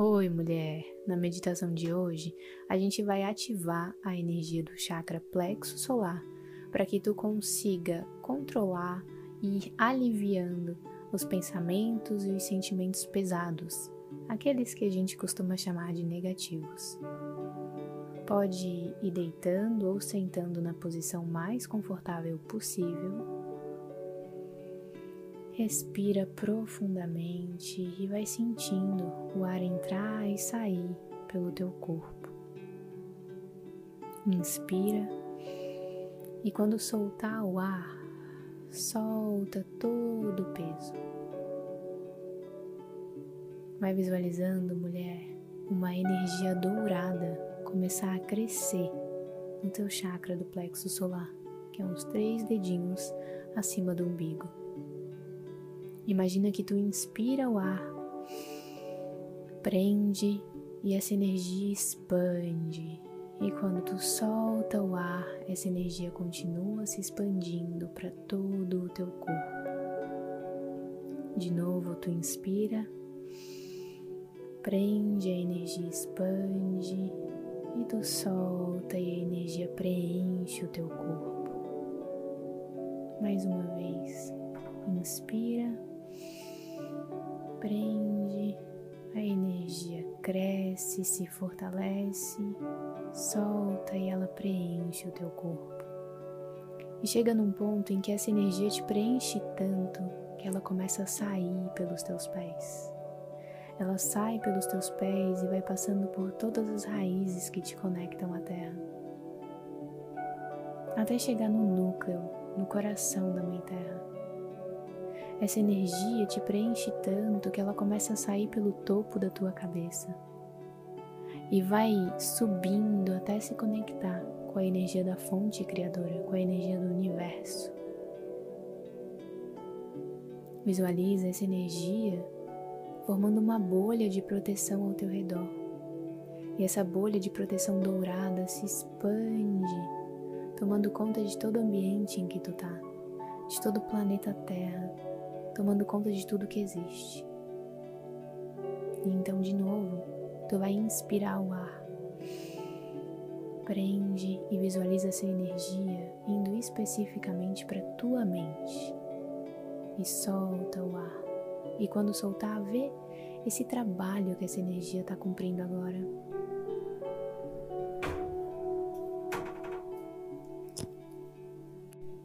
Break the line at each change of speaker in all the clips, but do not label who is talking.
Oi, mulher! Na meditação de hoje, a gente vai ativar a energia do chakra plexo solar para que tu consiga controlar e ir aliviando os pensamentos e os sentimentos pesados, aqueles que a gente costuma chamar de negativos. Pode ir deitando ou sentando na posição mais confortável possível Respira profundamente e vai sentindo o ar entrar e sair pelo teu corpo. Inspira e quando soltar o ar, solta todo o peso. Vai visualizando, mulher, uma energia dourada começar a crescer no teu chakra do plexo solar, que é uns três dedinhos acima do umbigo. Imagina que tu inspira o ar, prende e essa energia expande. E quando tu solta o ar, essa energia continua se expandindo para todo o teu corpo. De novo, tu inspira, prende, a energia expande e tu solta e a energia preenche o teu corpo. Mais uma vez, inspira prende, a energia cresce, se fortalece, solta e ela preenche o teu corpo. E chega num ponto em que essa energia te preenche tanto que ela começa a sair pelos teus pés. Ela sai pelos teus pés e vai passando por todas as raízes que te conectam à terra. Até chegar no núcleo, no coração da Mãe Terra essa energia te preenche tanto que ela começa a sair pelo topo da tua cabeça e vai subindo até se conectar com a energia da fonte criadora, com a energia do universo. Visualiza essa energia formando uma bolha de proteção ao teu redor. E essa bolha de proteção dourada se expande, tomando conta de todo o ambiente em que tu tá, de todo o planeta Terra, tomando conta de tudo que existe. E então, de novo, tu vai inspirar o ar. Prende e visualiza essa energia indo especificamente para tua mente. E solta o ar. E quando soltar, vê esse trabalho que essa energia está cumprindo agora.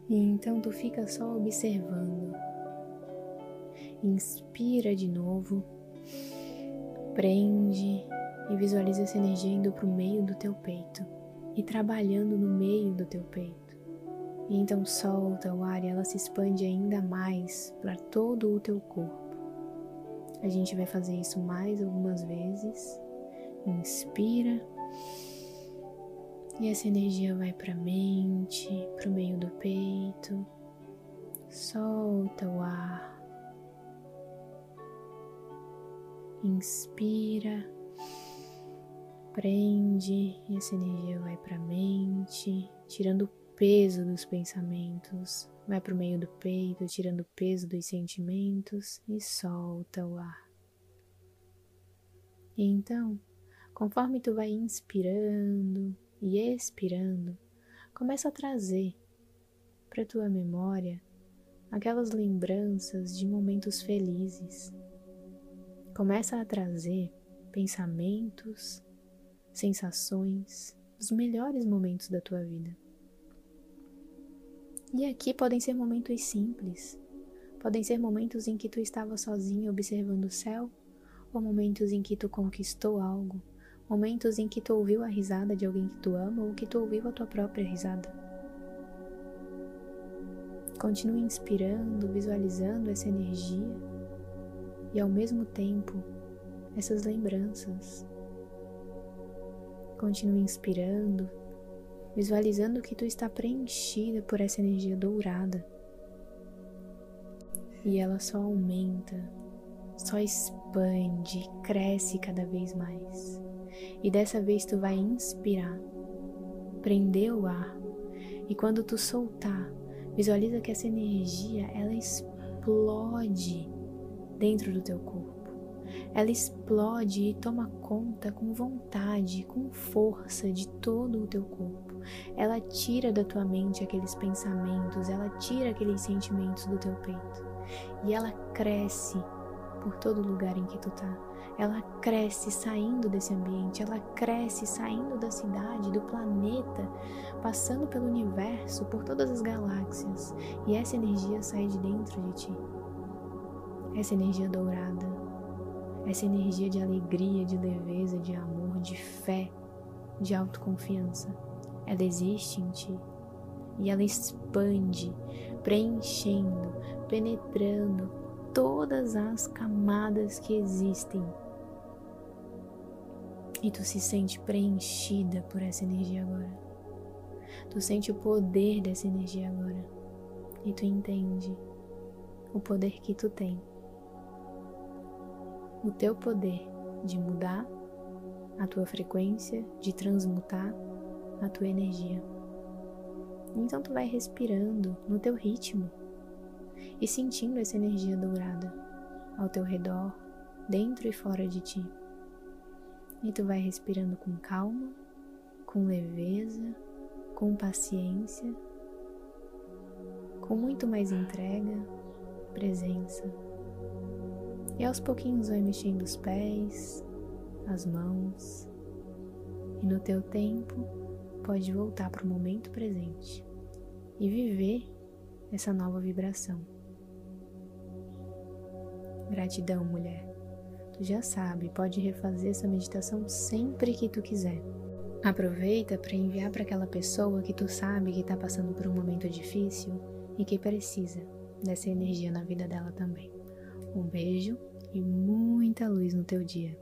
E então tu fica só observando Inspira de novo, prende e visualiza essa energia indo para o meio do teu peito e trabalhando no meio do teu peito. E então solta o ar e ela se expande ainda mais para todo o teu corpo. A gente vai fazer isso mais algumas vezes. Inspira. E essa energia vai para a mente, para o meio do peito. Solta o ar. Inspira, prende e essa energia vai para a mente, tirando o peso dos pensamentos, vai para o meio do peito, tirando o peso dos sentimentos e solta o ar. E então, conforme tu vai inspirando e expirando, começa a trazer para tua memória aquelas lembranças de momentos felizes Começa a trazer pensamentos, sensações dos melhores momentos da tua vida. E aqui podem ser momentos simples, podem ser momentos em que tu estava sozinho observando o céu, ou momentos em que tu conquistou algo, momentos em que tu ouviu a risada de alguém que tu ama ou que tu ouviu a tua própria risada. Continue inspirando, visualizando essa energia e ao mesmo tempo essas lembranças. Continue inspirando, visualizando que tu está preenchida por essa energia dourada. E ela só aumenta, só expande, cresce cada vez mais. E dessa vez tu vai inspirar, prender o ar, e quando tu soltar, visualiza que essa energia ela explode dentro do teu corpo. ela explode e toma conta com vontade, com força de todo o teu corpo. Ela tira da tua mente aqueles pensamentos, ela tira aqueles sentimentos do teu peito. E ela cresce por todo lugar em que tu tá. Ela cresce saindo desse ambiente, ela cresce saindo da cidade, do planeta, passando pelo universo, por todas as galáxias. E essa energia sai de dentro de ti. Essa energia dourada, essa energia de alegria, de leveza, de amor, de fé, de autoconfiança, ela existe em ti e ela expande, preenchendo, penetrando todas as camadas que existem. E tu se sente preenchida por essa energia agora. Tu sente o poder dessa energia agora. E tu entende o poder que tu tem. O teu poder de mudar a tua frequência, de transmutar a tua energia. Então tu vai respirando no teu ritmo e sentindo essa energia dourada ao teu redor, dentro e fora de ti. E tu vai respirando com calma, com leveza, com paciência, com muito mais entrega, presença. E aos pouquinhos vai mexendo os pés, as mãos, e no teu tempo pode voltar para o momento presente e viver essa nova vibração. Gratidão, mulher. Tu já sabe, pode refazer essa meditação sempre que tu quiser. Aproveita para enviar para aquela pessoa que tu sabe que está passando por um momento difícil e que precisa dessa energia na vida dela também. Um beijo e muita luz no teu dia.